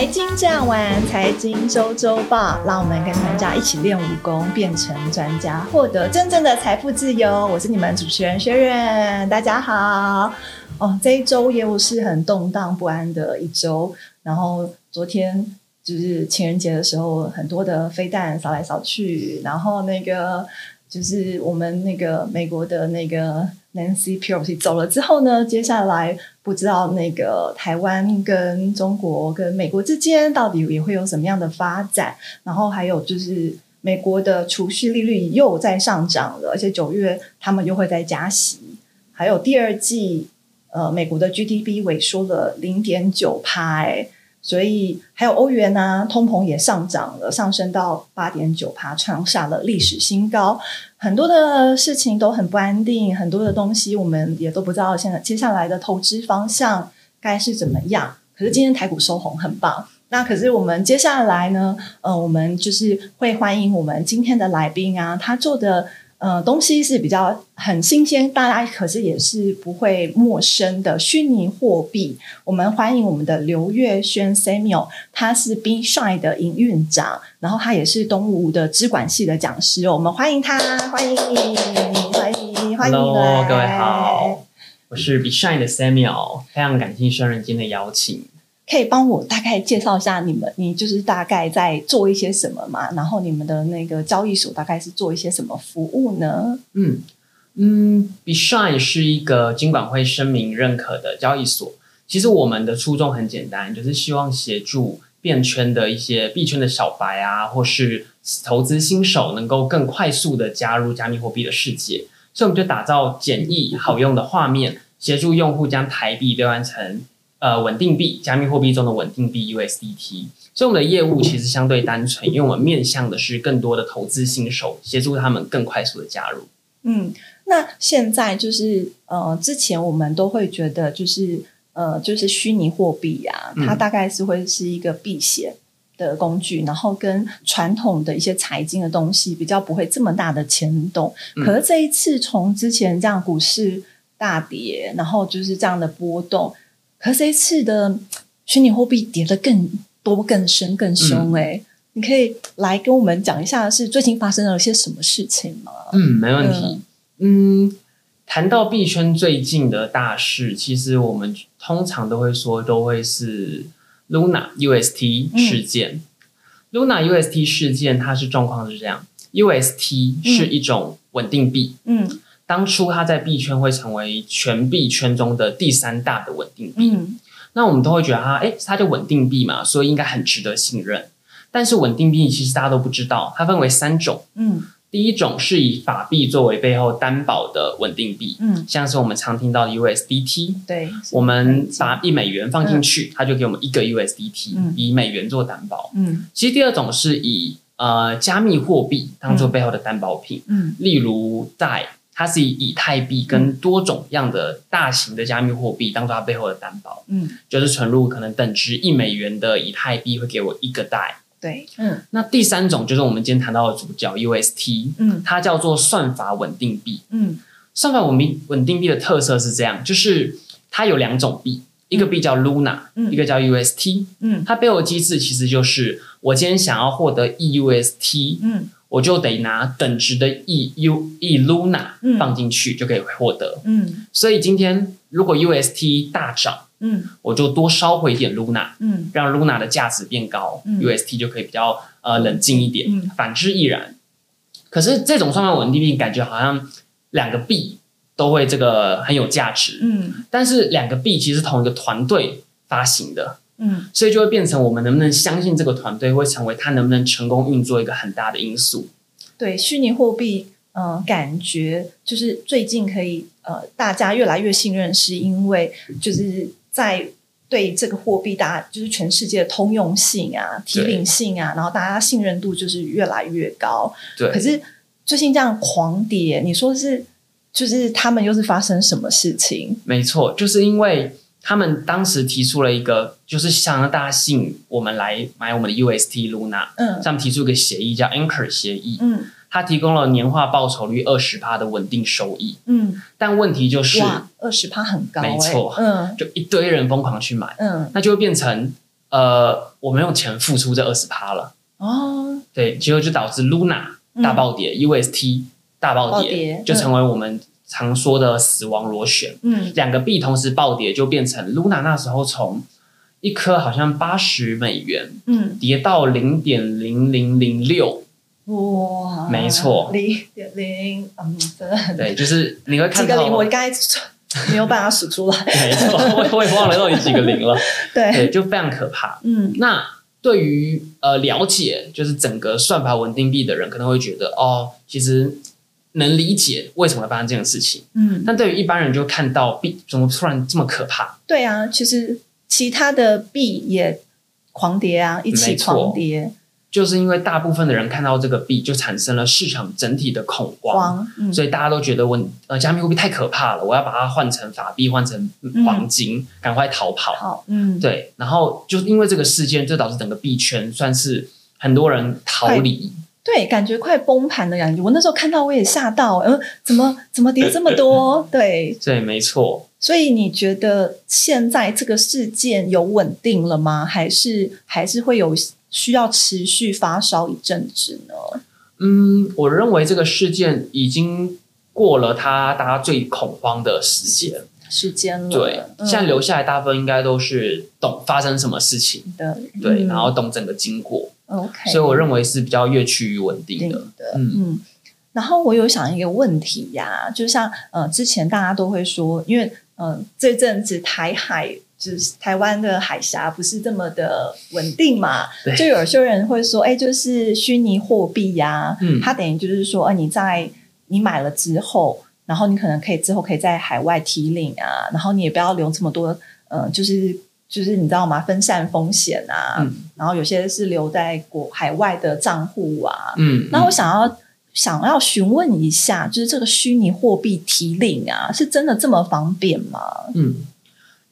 财经这样玩，财经周周报，让我们跟专家一起练武功，变成专家，获得真正的财富自由。我是你们主持人薛润，大家好。哦，这一周业务是很动荡不安的一周。然后昨天就是情人节的时候，很多的飞弹扫来扫去，然后那个就是我们那个美国的那个 Nancy Pelosi 走了之后呢，接下来不知道那个台湾跟中国跟美国之间到底也会有什么样的发展。然后还有就是美国的储蓄利率又在上涨了，而且九月他们又会再加息。还有第二季。呃，美国的 GDP 萎缩了零点九趴，所以还有欧元呢，通膨也上涨了，上升到八点九趴，创下了历史新高。很多的事情都很不安定，很多的东西我们也都不知道现在接下来的投资方向该是怎么样。可是今天台股收红，很棒。那可是我们接下来呢，呃，我们就是会欢迎我们今天的来宾啊，他做的。呃，东西是比较很新鲜，大家可是也是不会陌生的虚拟货币。我们欢迎我们的刘月轩 Samuel，他是 B Shine 的营运长，然后他也是东吴的资管系的讲师。我们欢迎他，欢迎，欢迎，欢迎，Hello，各位好，我是 B Shine 的 Samuel，非常感谢双人间的邀请。可以帮我大概介绍一下你们，你就是大概在做一些什么嘛？然后你们的那个交易所大概是做一些什么服务呢？嗯嗯，BeShine 是一个金管会声明认可的交易所。其实我们的初衷很简单，就是希望协助变圈的一些币圈的小白啊，或是投资新手，能够更快速的加入加密货币的世界。所以我们就打造简易好用的画面，协助用户将台币兑换成。呃，稳定币，加密货币中的稳定币 USDT，所以我们的业务其实相对单纯，因为我们面向的是更多的投资新手，协助他们更快速的加入。嗯，那现在就是呃，之前我们都会觉得就是呃，就是虚拟货币啊，它大概是会是一个避险的工具，然后跟传统的一些财经的东西比较不会这么大的牵动。可是这一次从之前这样股市大跌，然后就是这样的波动。可这一次的虚拟货币跌得更多、更深、更凶哎，你可以来跟我们讲一下，是最近发生了些什么事情吗？嗯，没问题。嗯，谈到币圈最近的大事，其实我们通常都会说，都会是 Luna UST 事件。Luna UST 事件，它是状况是这样：UST 是一种稳定币。嗯。当初它在币圈会成为全币圈中的第三大的稳定币，那我们都会觉得它，哎，它就稳定币嘛，所以应该很值得信任。但是稳定币其实大家都不知道，它分为三种。嗯，第一种是以法币作为背后担保的稳定币，嗯，像是我们常听到的 USDT，对，我们把一美元放进去，它就给我们一个 USDT，以美元做担保。嗯，其实第二种是以呃加密货币当做背后的担保品，嗯，例如在它是以以太币跟多种样的大型的加密货币当做它背后的担保，嗯，就是存入可能等值一美元的以太币会给我一个代，对，嗯，那第三种就是我们今天谈到的主角 UST，嗯，它叫做算法稳定币，嗯，算法稳定稳定币的特色是这样，就是它有两种币，一个币叫 Luna，嗯。一个叫 UST，嗯，它背后的机制其实就是我今天想要获得 EUST，嗯。我就得拿等值的 e u e luna 放进去就可以获得，嗯，所以今天如果 UST 大涨，嗯，我就多烧回一点 luna，嗯，让 luna 的价值变高嗯，UST 就可以比较呃冷静一点，反之亦然。可是这种算法稳定币感觉好像两个币都会这个很有价值，嗯，但是两个币其实同一个团队发行的。嗯，所以就会变成我们能不能相信这个团队会成为他能不能成功运作一个很大的因素。对，虚拟货币，嗯，感觉就是最近可以呃，大家越来越信任，是因为就是在对这个货币，大家就是全世界的通用性啊、提领性啊，然后大家信任度就是越来越高。对，可是最近这样狂跌，你说是就是他们又是发生什么事情？没错，就是因为。他们当时提出了一个，就是想让大家信我们来买我们的 UST Luna，嗯，他们提出一个协议叫 Anchor 协议，嗯，它提供了年化报酬率二十趴的稳定收益，嗯，但问题就是二十趴很高，没错，嗯，就一堆人疯狂去买，嗯，那就会变成呃，我们用钱付出这二十趴了。哦，对，结果就导致 Luna 大暴跌，UST 大暴跌，就成为我们常说的死亡螺旋。嗯，两个币同时暴跌，就变成 Luna 那时候从一颗好像八十美元，嗯，跌到零点零零零六。哇，没错，零点零，嗯，真的对，就是你会看到几个零，我刚才没有办法数出来。没错，我我也忘了到底几个零了。对，就非常可怕。嗯，那。对于呃了解就是整个算法稳定币的人，可能会觉得哦，其实能理解为什么会发生这件事情。嗯，但对于一般人就看到币怎么突然这么可怕？对啊，其实其他的币也狂跌啊，一起狂跌。就是因为大部分的人看到这个币，就产生了市场整体的恐慌，所以大家都觉得我呃加密货币太可怕了，我要把它换成法币，换成黄金，赶快逃跑。嗯，对。然后就因为这个事件，就导致整个币圈算是很多人逃离，对，感觉快崩盘的感觉。我那时候看到我也吓到，嗯，怎么怎么跌这么多？对，对，没错。所以你觉得现在这个事件有稳定了吗？还是还是会有？需要持续发烧一阵子呢？嗯，我认为这个事件已经过了它大家最恐慌的时间时间了。对，现在留下来大部分应该都是懂发生什么事情的，对，然后懂整个经过。OK，所以我认为是比较越趋于稳定的。嗯嗯，然后我有想一个问题呀，就像呃，之前大家都会说，因为嗯，这阵子台海。就是台湾的海峡不是这么的稳定嘛？就有些人会说，哎，就是虚拟货币呀，嗯，它等于就是说，呃，你在你买了之后，然后你可能可以之后可以在海外提领啊，然后你也不要留这么多，嗯，就是就是你知道吗？分散风险啊，然后有些是留在国海外的账户啊，嗯，那我想要想要询问一下，就是这个虚拟货币提领啊，是真的这么方便吗？嗯。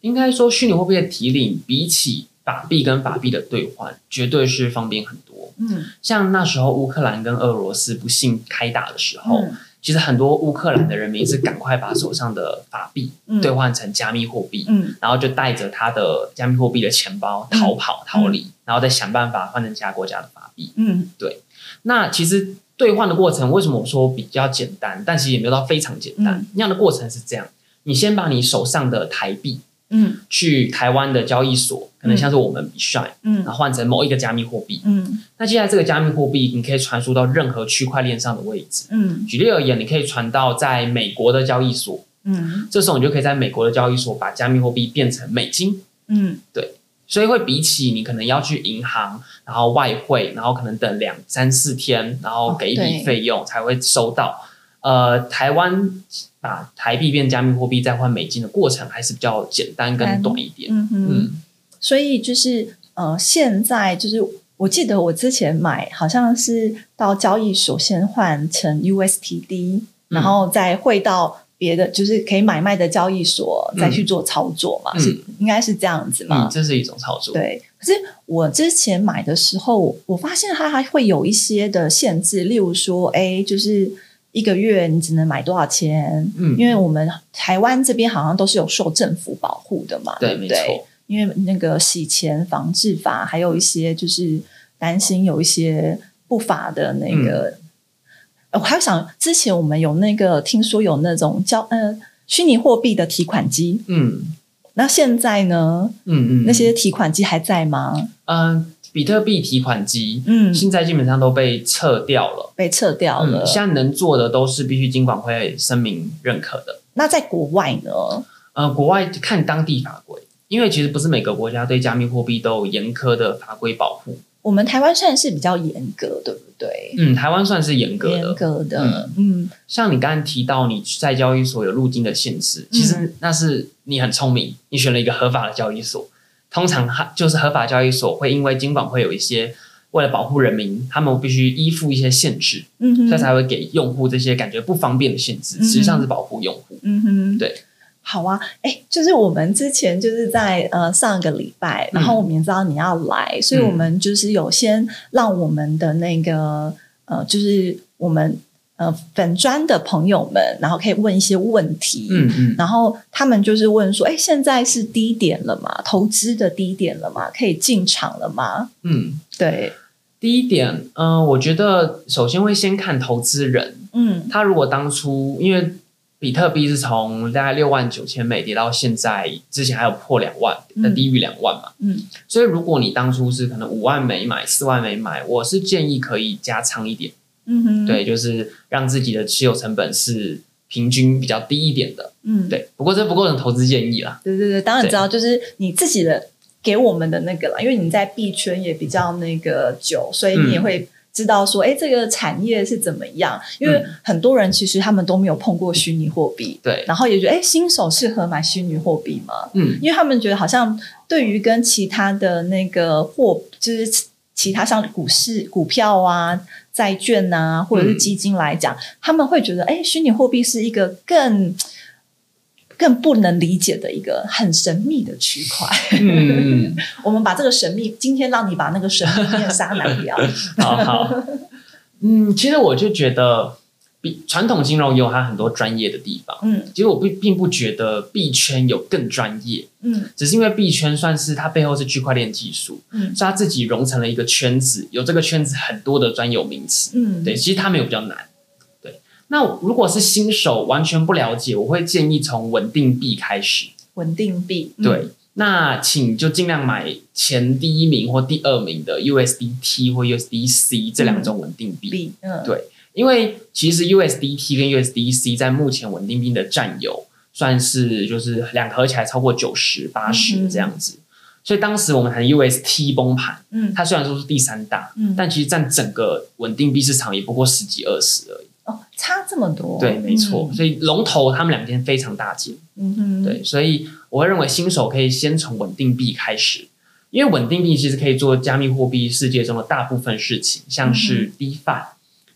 应该说，虚拟货币的提领比起法币跟法币的兑换，绝对是方便很多。嗯，像那时候乌克兰跟俄罗斯不幸开打的时候，其实很多乌克兰的人民是赶快把手上的法币兑换成加密货币，嗯，然后就带着他的加密货币的钱包逃跑逃离，然后再想办法换成其他国家的法币。嗯，对。那其实兑换的过程，为什么我说比较简单？但其实也没有到非常简单。那样的过程是这样：你先把你手上的台币。嗯，去台湾的交易所，可能像是我们 Shine，嗯，然后换成某一个加密货币，嗯，那接下来这个加密货币，你可以传输到任何区块链上的位置，嗯，举例而言，你可以传到在美国的交易所，嗯，这时候你就可以在美国的交易所把加密货币变成美金，嗯，对，所以会比起你可能要去银行，然后外汇，然后可能等两三四天，然后给一笔费用才会收到。呃，台湾把台币变加密货币再换美金的过程还是比较简单跟短一点。嗯嗯，所以就是呃，现在就是我记得我之前买好像是到交易所先换成 USTD，然后再汇到别的就是可以买卖的交易所再去做操作嘛，是应该是这样子嘛？这是一种操作。对，可是我之前买的时候，我发现它还会有一些的限制，例如说，哎，就是。一个月你只能买多少钱？嗯，因为我们台湾这边好像都是有受政府保护的嘛，对不对？因为那个洗钱防治法，还有一些就是担心有一些不法的那个。我还想之前我们有那个听说有那种交呃虚拟货币的提款机，嗯，那现在呢？嗯嗯，那些提款机还在吗？嗯。比特币提款机，嗯，现在基本上都被撤掉了，被撤掉了。现在能做的都是必须金管会声明认可的。那在国外呢？呃，国外看当地法规，因为其实不是每个国家对加密货币都有严苛的法规保护。我们台湾算是比较严格，对不对？嗯，台湾算是严格的，严格的。嗯，像你刚刚提到你在交易所有入金的限制，其实那是你很聪明，你选了一个合法的交易所。通常，它就是合法交易所会因为金管会有一些为了保护人民，他们必须依附一些限制，嗯哼，所以才会给用户这些感觉不方便的限制，实际上是保护用户。嗯哼，对，好啊，哎，就是我们之前就是在呃上个礼拜，然后我们也知道你要来，所以我们就是有先让我们的那个呃，就是我们呃粉砖的朋友们，然后可以问一些问题，嗯嗯，然后他们就是问说，哎，现在是低点了吗？投资的低点了吗？可以进场了吗？嗯，对，第一点，嗯，我觉得首先会先看投资人，嗯，他如果当初因为。比特币是从大概六万九千美跌到现在，之前还有破两万，那低于两万嘛。嗯，所以如果你当初是可能五万美买，四万美买，我是建议可以加仓一点。嗯哼，对，就是让自己的持有成本是平均比较低一点的。嗯，对。不过这不构成投资建议啦。对对对，当然知道，就是你自己的给我们的那个了，因为你在币圈也比较那个久，所以你也会。知道说，哎，这个产业是怎么样？因为很多人其实他们都没有碰过虚拟货币，对，然后也觉得，哎，新手适合买虚拟货币吗？嗯，因为他们觉得好像对于跟其他的那个货，就是其他像股市、股票啊、债券啊，或者是基金来讲，他们会觉得，哎，虚拟货币是一个更。更不能理解的一个很神秘的区块。嗯，我们把这个神秘，今天让你把那个神秘面纱拿掉。好好。嗯，其实我就觉得，比传统金融有它很多专业的地方。嗯，其实我并并不觉得币圈有更专业。嗯，只是因为币圈算是它背后是区块链技术，嗯，所以它自己融成了一个圈子，有这个圈子很多的专有名词。嗯，对，其实它没有比较难。对那如果是新手完全不了解，我会建议从稳定币开始。稳定币，对，那请就尽量买前第一名或第二名的 USDT 或 USDC 这两种稳定币。嗯，对，因为其实 USDT 跟 USDC 在目前稳定币的占有算是就是两合起来超过九十八十这样子，所以当时我们谈 UST 崩盘，嗯，它虽然说是第三大，嗯，但其实占整个稳定币市场也不过十几二十而已。哦，差这么多，对，没错，所以龙头他们两间非常大件，嗯哼，对，所以我会认为新手可以先从稳定币开始，因为稳定币其实可以做加密货币世界中的大部分事情，像是 DeFi，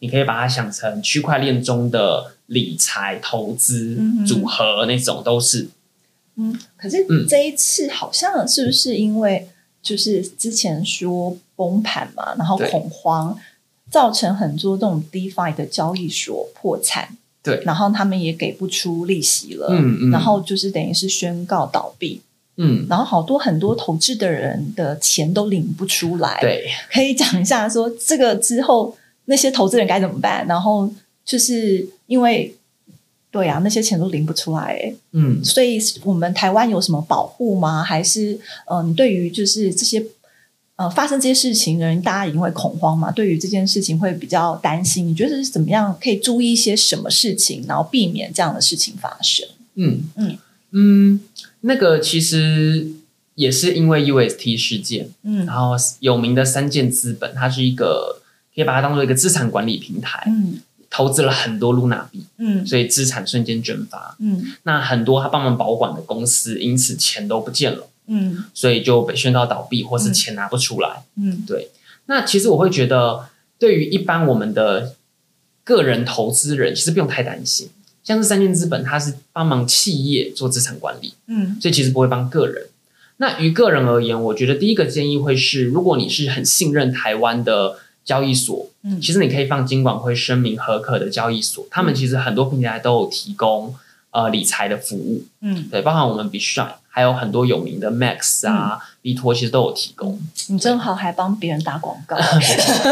你可以把它想成区块链中的理财投资组合那种都是，嗯，可是这一次好像是不是因为就是之前说崩盘嘛，然后恐慌。造成很多这种 DeFi 的交易所破产，对，然后他们也给不出利息了，嗯嗯，然后就是等于是宣告倒闭，嗯，然后好多很多投资的人的钱都领不出来，对，可以讲一下说这个之后那些投资人该怎么办？然后就是因为对啊，那些钱都领不出来，嗯，所以我们台湾有什么保护吗？还是嗯，对于就是这些。呃，发生这些事情，人大家一定会恐慌嘛。对于这件事情会比较担心。你觉得是怎么样可以注意一些什么事情，然后避免这样的事情发生？嗯嗯嗯，那个其实也是因为 UST 事件，嗯，然后有名的三件资本，它是一个可以把它当做一个资产管理平台，嗯，投资了很多 Luna 币，嗯，所以资产瞬间蒸发，嗯，那很多他帮忙保管的公司，因此钱都不见了。嗯，所以就被宣告倒闭，或是钱拿不出来。嗯，对。那其实我会觉得，对于一般我们的个人投资人，其实不用太担心。像是三建资本，它是帮忙企业做资产管理，嗯，所以其实不会帮个人。那于个人而言，我觉得第一个建议会是，如果你是很信任台湾的交易所，嗯，其实你可以放金管会声明合可的交易所，他们其实很多平台都有提供呃理财的服务，嗯，对，包含我们 Bshine，。还有很多有名的 Max 啊、B 托其实都有提供。你正好还帮别人打广告。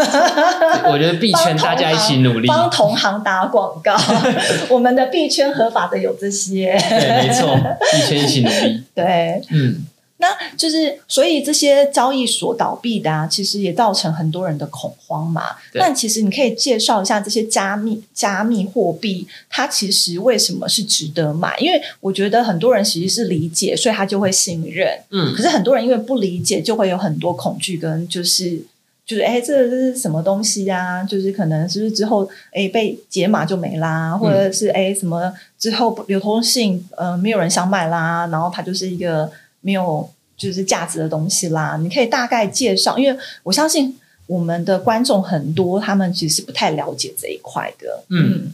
我觉得币圈大家一起努力，帮同行打广告。我们的币圈合法的有这些。对，没错，币圈一起努力。对，嗯。那就是，所以这些交易所倒闭的啊，其实也造成很多人的恐慌嘛。但其实你可以介绍一下这些加密加密货币，它其实为什么是值得买？因为我觉得很多人其实是理解，所以他就会信任。嗯。可是很多人因为不理解，就会有很多恐惧跟就是就是哎，这这是什么东西呀？就是可能是不是之后哎被解码就没啦，或者是哎什么之后流通性呃没有人想买啦，然后它就是一个。没有就是价值的东西啦，你可以大概介绍，因为我相信我们的观众很多，他们其实不太了解这一块的。嗯，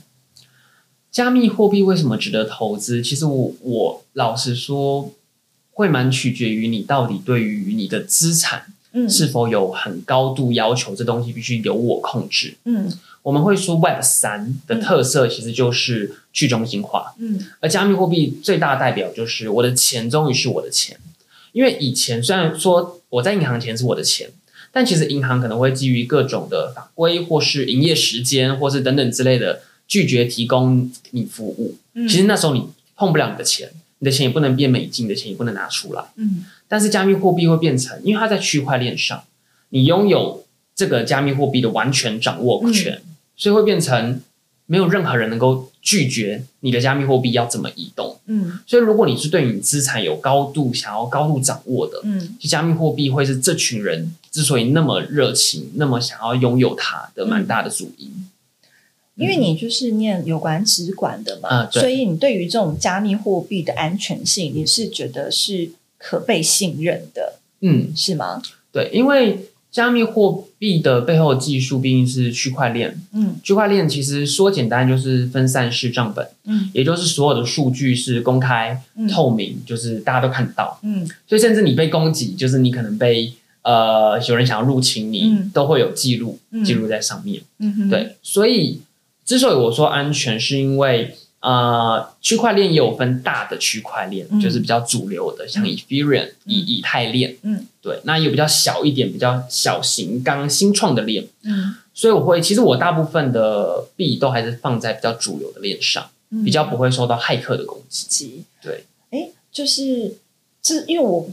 加密货币为什么值得投资？其实我我老实说，会蛮取决于你到底对于你的资产是否有很高度要求，这东西必须由我控制。嗯，我们会说 Web 三的特色其实就是去中心化。嗯，而加密货币最大的代表就是我的钱终于是我的钱。因为以前虽然说我在银行钱是我的钱，但其实银行可能会基于各种的法规或是营业时间或是等等之类的拒绝提供你服务。其实那时候你碰不了你的钱。你的钱也不能变美金，你的钱也不能拿出来。嗯，但是加密货币会变成，因为它在区块链上，你拥有这个加密货币的完全掌握权，所以会变成没有任何人能够拒绝你的加密货币要怎么移动。嗯，所以如果你是对你资产有高度想要高度掌握的，嗯，加密货币会是这群人之所以那么热情、那么想要拥有它的蛮大的主因。因为你就是念有关资管的嘛，所以你对于这种加密货币的安全性，你是觉得是可被信任的，嗯，是吗？对，因为加密货币的背后技术毕竟是区块链，嗯，区块链其实说简单就是分散式账本，嗯，也就是所有的数据是公开透明，就是大家都看得到，嗯，所以甚至你被攻击，就是你可能被呃有人想要入侵你，都会有记录记录在上面，嗯对，所以。之所以我说安全，是因为呃，区块链也有分大的区块链，就是比较主流的，像以 Ethereum、以以太链，嗯，对，那有比较小一点、比较小型、刚新创的链，嗯，所以我会，其实我大部分的币都还是放在比较主流的链上，比较不会受到骇客的攻击。对，哎，就是，是因为我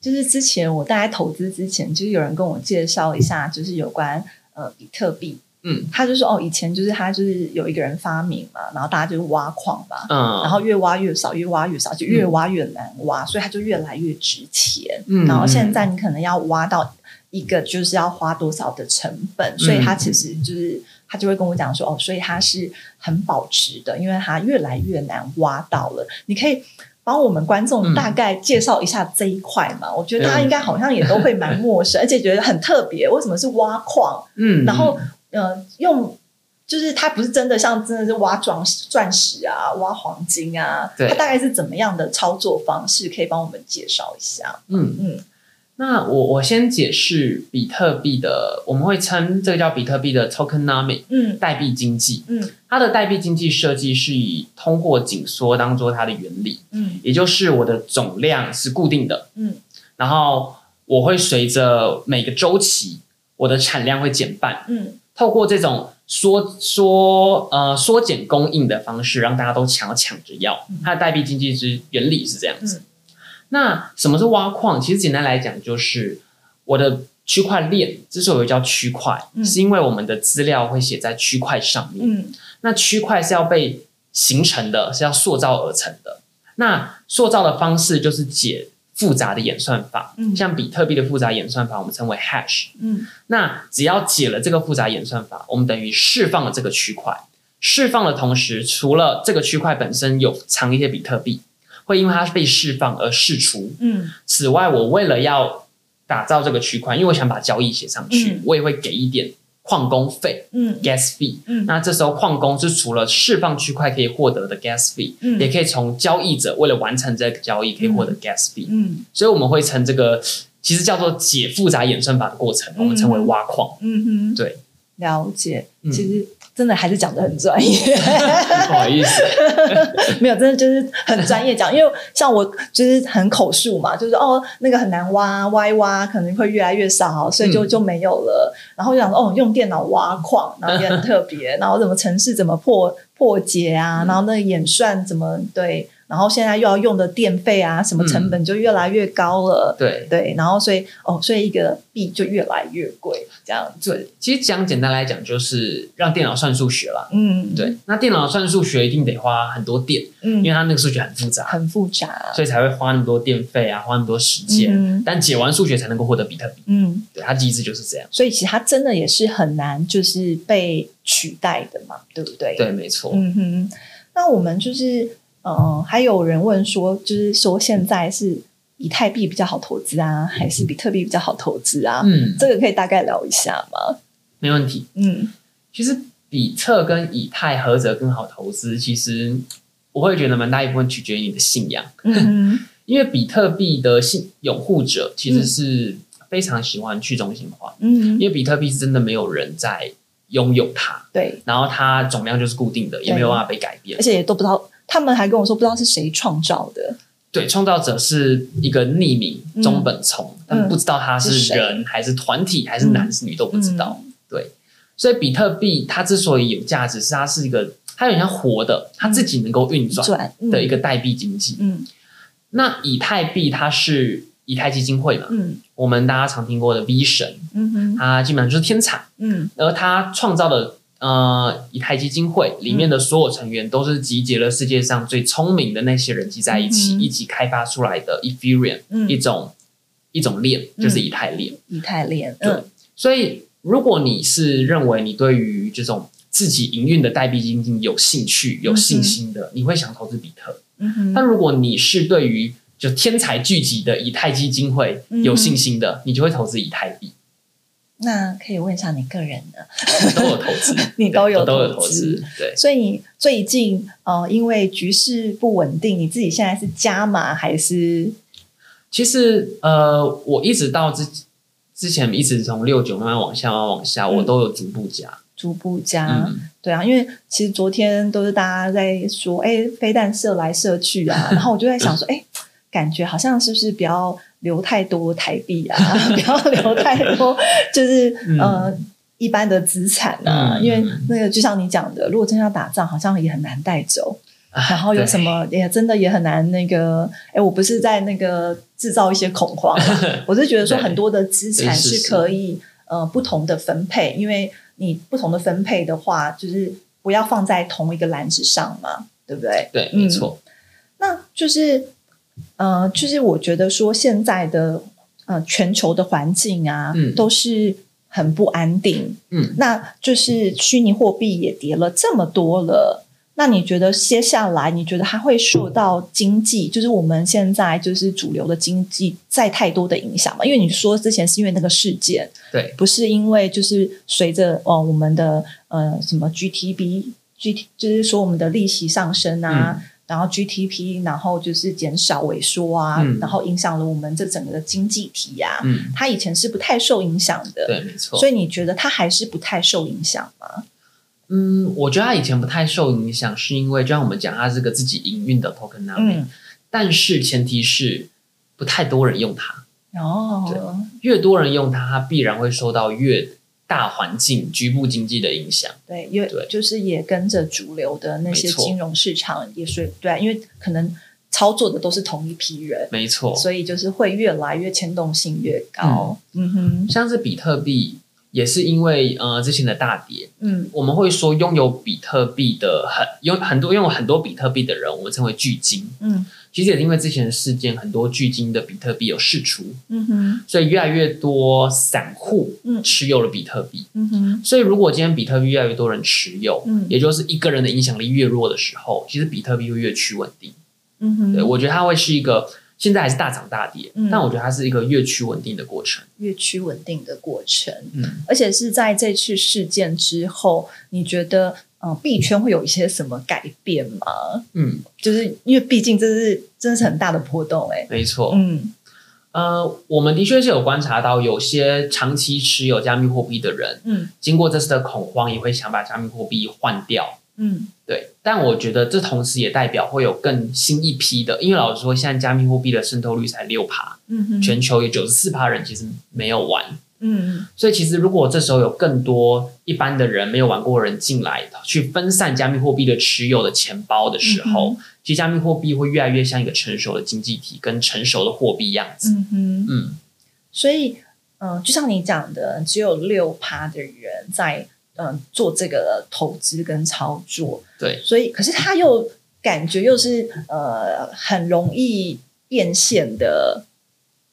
就是之前我大概投资之前，就是有人跟我介绍一下，就是有关呃比特币。嗯，他就说哦，以前就是他就是有一个人发明嘛，然后大家就是挖矿嘛，嗯，然后越挖越少，越挖越少，就越挖越难挖，所以它就越来越值钱。嗯，然后现在你可能要挖到一个就是要花多少的成本，所以他其实就是他就会跟我讲说哦，所以它是很保值的，因为它越来越难挖到了。你可以帮我们观众大概介绍一下这一块嘛？我觉得大家应该好像也都会蛮陌生，而且觉得很特别。为什么是挖矿？嗯，然后。呃，用就是它不是真的像真的是挖钻钻石啊，挖黄金啊，它大概是怎么样的操作方式？可以帮我们介绍一下？嗯嗯，那我我先解释比特币的，我们会称这个叫比特币的 tokenomics，嗯，代币经济，嗯，它的代币经济设计是以通货紧缩当做它的原理，嗯，也就是我的总量是固定的，嗯，然后我会随着每个周期，我的产量会减半，嗯。透过这种缩缩呃缩减供应的方式，让大家都想要抢着要，它的代币经济之原理是这样子。那什么是挖矿？其实简单来讲，就是我的区块链之所以叫区块，是因为我们的资料会写在区块上面。嗯，那区块是要被形成的，是要塑造而成的。那塑造的方式就是解。复杂的演算法，嗯，像比特币的复杂演算法，我们称为 hash，嗯，那只要解了这个复杂演算法，我们等于释放了这个区块。释放的同时，除了这个区块本身有藏一些比特币，会因为它被释放而释出，嗯。此外，我为了要打造这个区块，因为我想把交易写上去，我也会给一点。矿工费，嗯，gas fee，嗯，那这时候矿工是除了释放区块可以获得的 gas fee，嗯，也可以从交易者为了完成这个交易可以获得 gas fee，嗯，所以我们会称这个其实叫做解复杂衍生法的过程，我们称为挖矿，嗯哼，对，了解，其实。真的还是讲的很专业，不好意思，没有，真的就是很专业讲。因为像我就是很口述嘛，就是哦，那个很难挖，挖一挖可能会越来越少，所以就就没有了。然后就想说，哦，用电脑挖矿，然后也很特别，然后怎么城市怎么破破解啊，然后那个演算怎么对。然后现在又要用的电费啊，什么成本就越来越高了。对对，然后所以哦，所以一个币就越来越贵，这样。对，其实讲简单来讲，就是让电脑算数学了。嗯，对。那电脑算数学一定得花很多电，嗯，因为它那个数学很复杂，很复杂，所以才会花那么多电费啊，花那么多时间。但解完数学才能够获得比特币。嗯，对，它机制就是这样。所以其实它真的也是很难，就是被取代的嘛，对不对？对，没错。嗯哼，那我们就是。嗯，还有人问说，就是说现在是以太币比较好投资啊，还是比特币比较好投资啊？嗯，这个可以大概聊一下吗？没问题。嗯，其实比特跟以太何者更好投资？其实我会觉得蛮大一部分取决于你的信仰。嗯，因为比特币的信拥护者其实是。非常喜欢去中心化，嗯，因为比特币是真的没有人在拥有它，对，然后它总量就是固定的，也没有办法被改变，而且也都不知道，他们还跟我说不知道是谁创造的，对，创造者是一个匿名中本聪，但不知道他是人还是团体还是男是女都不知道，对，所以比特币它之所以有价值，是它是一个它有点像活的，它自己能够运转的一个代币经济，嗯，那以太币它是。以太基金会嘛，嗯，我们大家常听过的 V 神，嗯哼，它基本上就是天才，嗯，而他创造的呃以太基金会里面的所有成员都是集结了世界上最聪明的那些人集在一起，一起开发出来的 Ethereum 一种一种链，就是以太链，以太链，对。所以如果你是认为你对于这种自己营运的代币基金有兴趣、有信心的，你会想投资比特，嗯哼。但如果你是对于就天才聚集的以太基金会有信心的，你就会投资以太币。那可以问一下你个人的，都有投资，你都有都有投资，对。所以最近呃，因为局势不稳定，你自己现在是加码还是？其实呃，我一直到之之前一直从六九慢慢往下，慢慢往下，我都有逐步加，逐步加。对啊，因为其实昨天都是大家在说，哎，飞弹射来射去啊，然后我就在想说，哎。感觉好像是不是不要留太多台币啊？不要留太多，就是呃一般的资产啊。因为那个就像你讲的，如果真要打仗，好像也很难带走。然后有什么也真的也很难那个。哎，我不是在那个制造一些恐慌，我是觉得说很多的资产是可以呃不同的分配，因为你不同的分配的话，就是不要放在同一个篮子上嘛，对不对？对，没错。那就是。呃，就是我觉得说现在的呃全球的环境啊，嗯，都是很不安定，嗯，那就是虚拟货币也跌了这么多了，那你觉得接下来你觉得它会受到经济，就是我们现在就是主流的经济再太多的影响吗？因为你说之前是因为那个事件，对，不是因为就是随着哦我们的呃什么 GTB，GT 就是说我们的利息上升啊。然后 GTP，然后就是减少萎缩啊，然后影响了我们这整个的经济体呀。嗯，它以前是不太受影响的，对，没错。所以你觉得它还是不太受影响吗？嗯，我觉得它以前不太受影响，是因为就像我们讲，它是个自己营运的 token，嗯，但是前提是不太多人用它。哦，越多人用它，它必然会受到越。大环境、局部经济的影响，对，因为就是也跟着主流的那些金融市场也是对，因为可能操作的都是同一批人，没错，所以就是会越来越牵动性越高。嗯哼，像是比特币也是因为呃之前的大跌，嗯，我们会说拥有比特币的很有很多拥有很多比特币的人，我们称为巨金，嗯。其实也因为之前的事件，很多巨金的比特币有释出，嗯哼，所以越来越多散户持有了比特币，嗯哼，所以如果今天比特币越来越多人持有，嗯，也就是一个人的影响力越弱的时候，其实比特币会越趋稳定，嗯哼，对我觉得它会是一个现在还是大涨大跌，但我觉得它是一个越趋稳定的过程，越趋稳定的过程，嗯，而且是在这次事件之后，你觉得？嗯，币圈会有一些什么改变吗？嗯，就是因为毕竟这是真的是很大的波动，哎，没错，嗯，呃，我们的确是有观察到有些长期持有加密货币的人，嗯，经过这次的恐慌，也会想把加密货币换掉，嗯，对。但我觉得这同时也代表会有更新一批的，因为老实说，现在加密货币的渗透率才六趴，嗯哼，全球有九十四趴人其实没有玩。嗯，所以其实如果这时候有更多一般的人没有玩过人进来，去分散加密货币的持有的钱包的时候，其实加密货币会越来越像一个成熟的经济体跟成熟的货币样子。嗯哼，嗯，所以嗯，就像你讲的，只有六趴的人在嗯做这个投资跟操作。对，所以可是他又感觉又是呃很容易变现的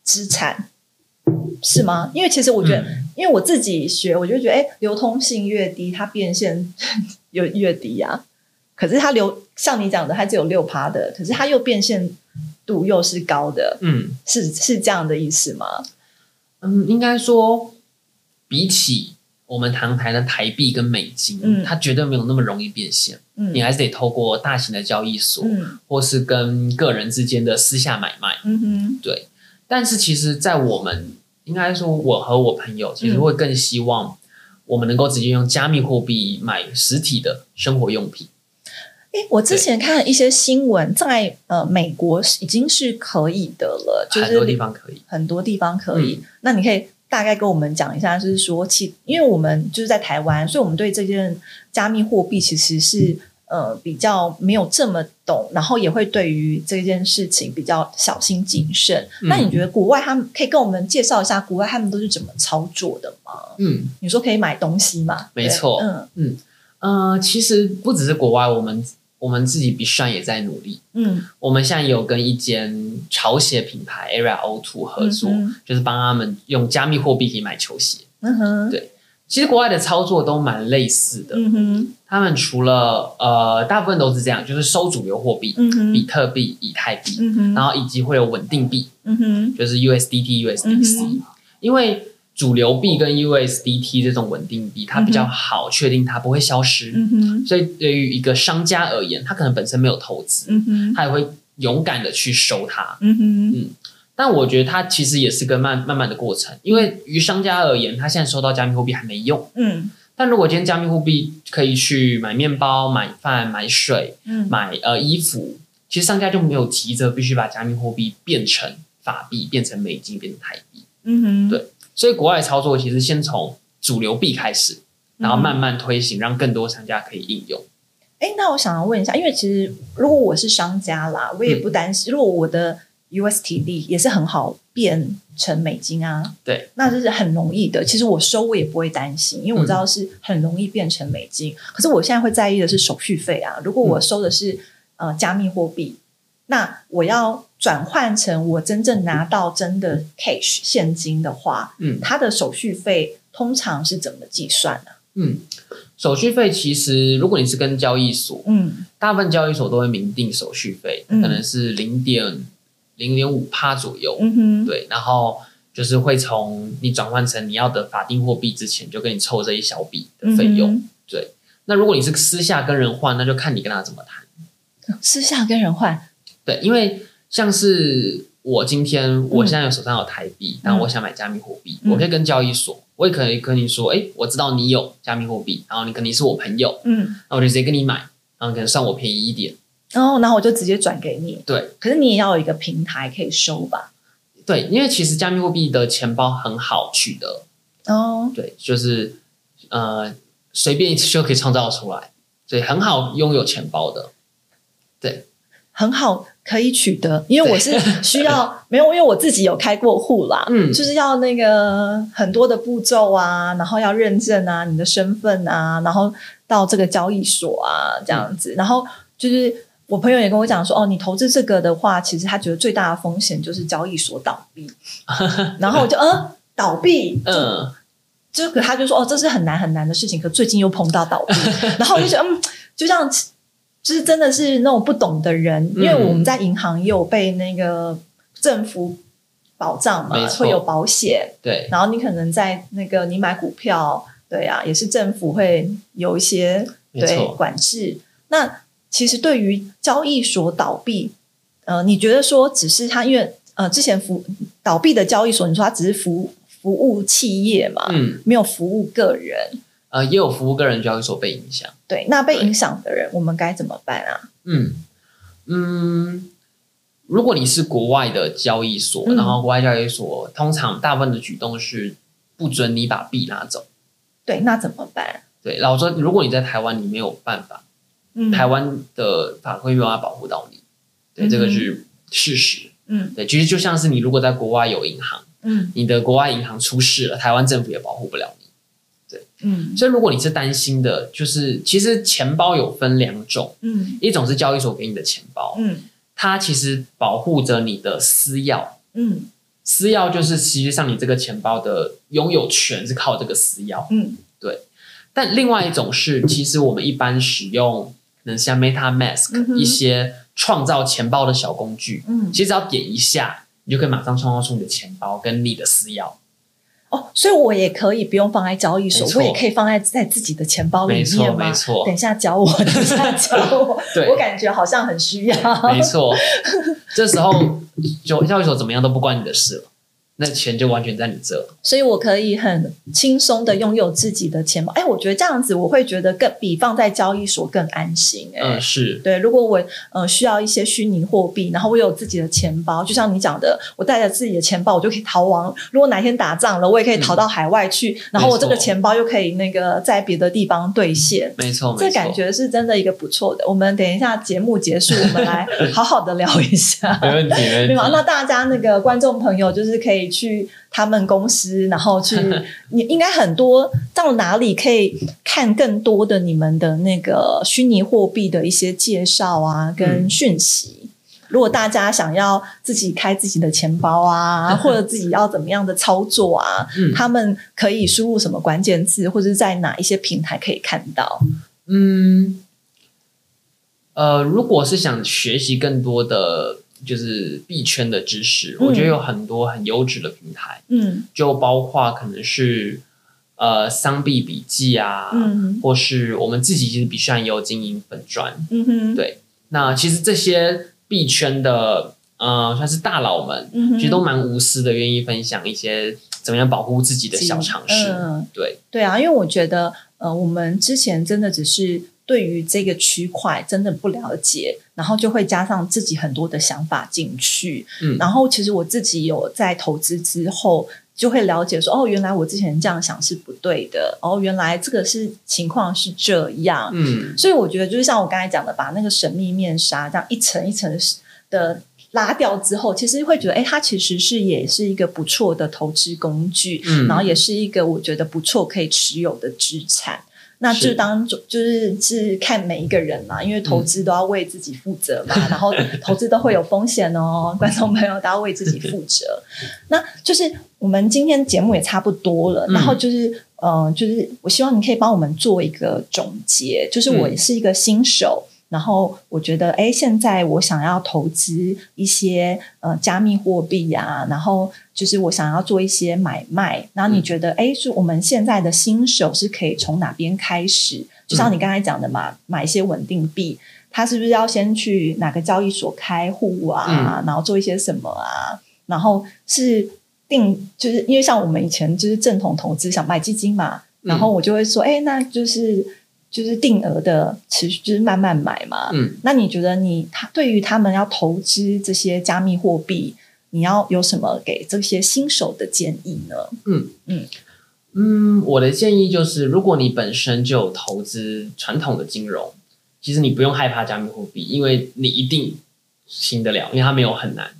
资产。是吗？因为其实我觉得，因为我自己学，我就觉得，哎，流通性越低，它变现 又越低啊。可是它流，像你讲的，它只有六趴的，可是它又变现度又是高的，嗯，是是这样的意思吗？嗯，应该说，比起我们谈台的台币跟美金，嗯，它绝对没有那么容易变现，嗯，你还是得透过大型的交易所，嗯，或是跟个人之间的私下买卖，嗯哼，对。但是其实，在我们应该说我和我朋友其实会更希望我们能够直接用加密货币买实体的生活用品。哎，我之前看一些新闻，在呃美国已经是可以的了，就是很多地方可以，很多地方可以。那你可以大概跟我们讲一下，就是说，其因为我们就是在台湾，所以我们对这件加密货币其实是呃比较没有这么懂，然后也会对于这件事情比较小心谨慎。那你觉得国外他们可以跟我们介绍一下，国外他们都是怎么操作的吗？嗯，你说可以买东西吗？没错，嗯嗯呃，其实不只是国外，我们。我们自己 B 站也在努力，嗯，我们现在有跟一间潮鞋品牌 Area O Two 合作，就是帮他们用加密货币可以买球鞋。嗯哼，对，其实国外的操作都蛮类似的。嗯哼，他们除了呃，大部分都是这样，就是收主流货币，比特币、以太币，然后以及会有稳定币，嗯哼，就是 USDT、USDC，因为。主流币跟 USDT 这种稳定币，它比较好确定它不会消失，所以对于一个商家而言，他可能本身没有投资，他也会勇敢的去收它。嗯，但我觉得它其实也是个慢慢慢的过程，因为于商家而言，他现在收到加密货币还没用。嗯，但如果今天加密货币可以去买面包、买饭、买水、买呃衣服，其实商家就没有急着必须把加密货币变成法币、变成美金、变成台币。嗯哼，对。所以国外操作其实先从主流币开始，然后慢慢推行，让更多商家可以应用。哎，那我想要问一下，因为其实如果我是商家啦，我也不担心。如果我的 UST 也是很好变成美金啊，对，那就是很容易的。其实我收我也不会担心，因为我知道是很容易变成美金。可是我现在会在意的是手续费啊。如果我收的是呃加密货币，那我要。转换成我真正拿到真的 cash 现金的话，嗯，它的手续费通常是怎么计算呢？嗯，手续费其实如果你是跟交易所，嗯，大部分交易所都会明定手续费，可能是零点零点五趴左右，嗯哼，对，然后就是会从你转换成你要的法定货币之前，就跟你抽这一小笔的费用，对。那如果你是私下跟人换，那就看你跟他怎么谈。私下跟人换，对，因为。像是我今天，我现在有手上有台币，但我想买加密货币，我可以跟交易所，我也可以跟你说，哎，我知道你有加密货币，然后你肯定是我朋友，嗯，那我就直接跟你买，然后可能算我便宜一点，然后然后我就直接转给你，对。可是你也要有一个平台可以收吧？对，因为其实加密货币的钱包很好取得，哦，对，就是呃随便就可以创造出来，所以很好拥有钱包的，对，很好。可以取得，因为我是需要 没有，因为我自己有开过户啦，嗯，就是要那个很多的步骤啊，然后要认证啊，你的身份啊，然后到这个交易所啊这样子，然后就是我朋友也跟我讲说，哦，你投资这个的话，其实他觉得最大的风险就是交易所倒闭，然后我就嗯倒闭，嗯，就可他就说哦，这是很难很难的事情，可最近又碰到倒闭，然后我就觉得嗯，就像。就是真的是那种不懂的人，因为我们在银行也有被那个政府保障嘛，会有保险。对，然后你可能在那个你买股票，对啊，也是政府会有一些对管制。那其实对于交易所倒闭，呃，你觉得说只是他因为呃之前服倒闭的交易所，你说他只是服服务企业嘛，嗯，没有服务个人。呃，也有服务个人交易所被影响。对，那被影响的人，我们该怎么办啊？嗯嗯，如果你是国外的交易所，然后国外交易所通常大部分的举动是不准你把币拿走。对，那怎么办？对，然后说，如果你在台湾，你没有办法，台湾的法规没有办法保护到你。对，这个是事实。嗯，对，其实就像是你如果在国外有银行，嗯，你的国外银行出事了，台湾政府也保护不了。对，嗯，所以如果你是担心的，就是其实钱包有分两种，嗯，一种是交易所给你的钱包，嗯，它其实保护着你的私钥，嗯，私钥就是实际上你这个钱包的拥有权是靠这个私钥，嗯，对。但另外一种是，其实我们一般使用，可能像 MetaMask 一些创造钱包的小工具，嗯，其实只要点一下，你就可以马上创造出你的钱包跟你的私钥。哦，所以我也可以不用放在交易所，我也可以放在在自己的钱包里面吗？没错，等一下教我，等一下教我。对，我感觉好像很需要。没错，这时候就交易所怎么样都不关你的事了。那钱就完全在你这，所以我可以很轻松的拥有自己的钱包。哎，我觉得这样子我会觉得更比放在交易所更安心。嗯，是对。如果我呃需要一些虚拟货币，然后我有自己的钱包，就像你讲的，我带着自己的钱包，我就可以逃亡。如果哪天打仗了，我也可以逃到海外去，然后我这个钱包又可以那个在别的地方兑现。没错，这感觉是真的一个不错的。我们等一下节目结束，我们来 好好的聊一下。没问题，没问题。那大家那个观众朋友就是可以。去他们公司，然后去你 应该很多到哪里可以看更多的你们的那个虚拟货币的一些介绍啊，跟讯息。如果大家想要自己开自己的钱包啊，或者自己要怎么样的操作啊，他们可以输入什么关键字，或者在哪一些平台可以看到？嗯，呃，如果是想学习更多的。就是币圈的知识，我觉得有很多很优质的平台，嗯，就包括可能是呃商币笔记啊，嗯，或是我们自己其实必须也有经营粉砖，嗯哼，对，那其实这些币圈的呃算是大佬们，其实都蛮无私的，愿意分享一些怎么样保护自己的小常识，嗯。对，对啊，因为我觉得呃我们之前真的只是。对于这个区块真的不了解，然后就会加上自己很多的想法进去。嗯，然后其实我自己有在投资之后，就会了解说，哦，原来我之前这样想是不对的。哦，原来这个是情况是这样。嗯，所以我觉得就是像我刚才讲的，把那个神秘面纱这样一层一层的拉掉之后，其实会觉得，哎，它其实是也是一个不错的投资工具。嗯，然后也是一个我觉得不错可以持有的资产。那就当就是是看每一个人嘛，因为投资都要为自己负责嘛，然后投资都会有风险哦，观众朋友都要为自己负责。那就是我们今天节目也差不多了，然后就是嗯，就是我希望你可以帮我们做一个总结，就是我是一个新手。然后我觉得，哎，现在我想要投资一些呃加密货币呀，然后就是我想要做一些买卖。然后你觉得，哎，是我们现在的新手是可以从哪边开始？就像你刚才讲的嘛，买一些稳定币，他是不是要先去哪个交易所开户啊？然后做一些什么啊？然后是定，就是因为像我们以前就是正统投资，想买基金嘛，然后我就会说，哎，那就是。就是定额的持续，就是慢慢买嘛。嗯，那你觉得你他对于他们要投资这些加密货币，你要有什么给这些新手的建议呢？嗯嗯嗯，我的建议就是，如果你本身就有投资传统的金融，其实你不用害怕加密货币，因为你一定行得了，因为它没有很难。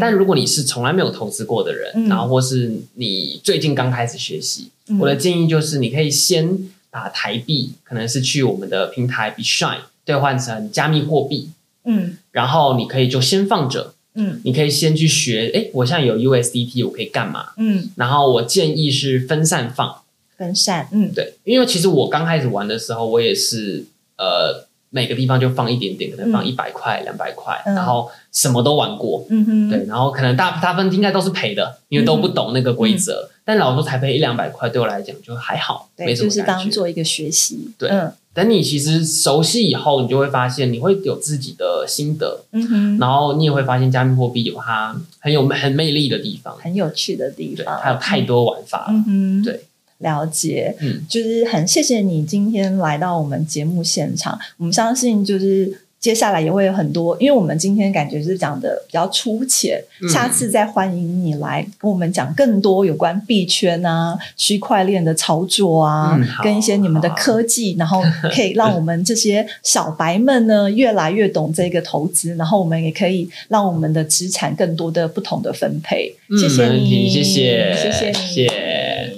但如果你是从来没有投资过的人，然后或是你最近刚开始学习，我的建议就是你可以先。把台币可能是去我们的平台 b s h i n e 兑换成加密货币，嗯，然后你可以就先放着，嗯，你可以先去学，哎，我现在有 USDT，我可以干嘛？嗯，然后我建议是分散放，分散，嗯，对，因为其实我刚开始玩的时候，我也是，呃。每个地方就放一点点，可能放一百块、两百块，然后什么都玩过，嗯哼。对，然后可能大大部分应该都是赔的，因为都不懂那个规则。但老说才赔一两百块，对我来讲就还好，没什么就是当做一个学习。对，等你其实熟悉以后，你就会发现你会有自己的心得，嗯哼，然后你也会发现加密货币有它很有很魅力的地方，很有趣的地方，还有太多玩法，嗯哼，对。了解，嗯，就是很谢谢你今天来到我们节目现场。我们相信，就是接下来也会有很多，因为我们今天感觉是讲的比较粗浅，下次再欢迎你来跟我们讲更多有关币圈啊、区块链的操作啊，跟一些你们的科技，然后可以让我们这些小白们呢越来越懂这个投资，然后我们也可以让我们的资产更多的不同的分配。谢谢你，谢谢，谢谢你。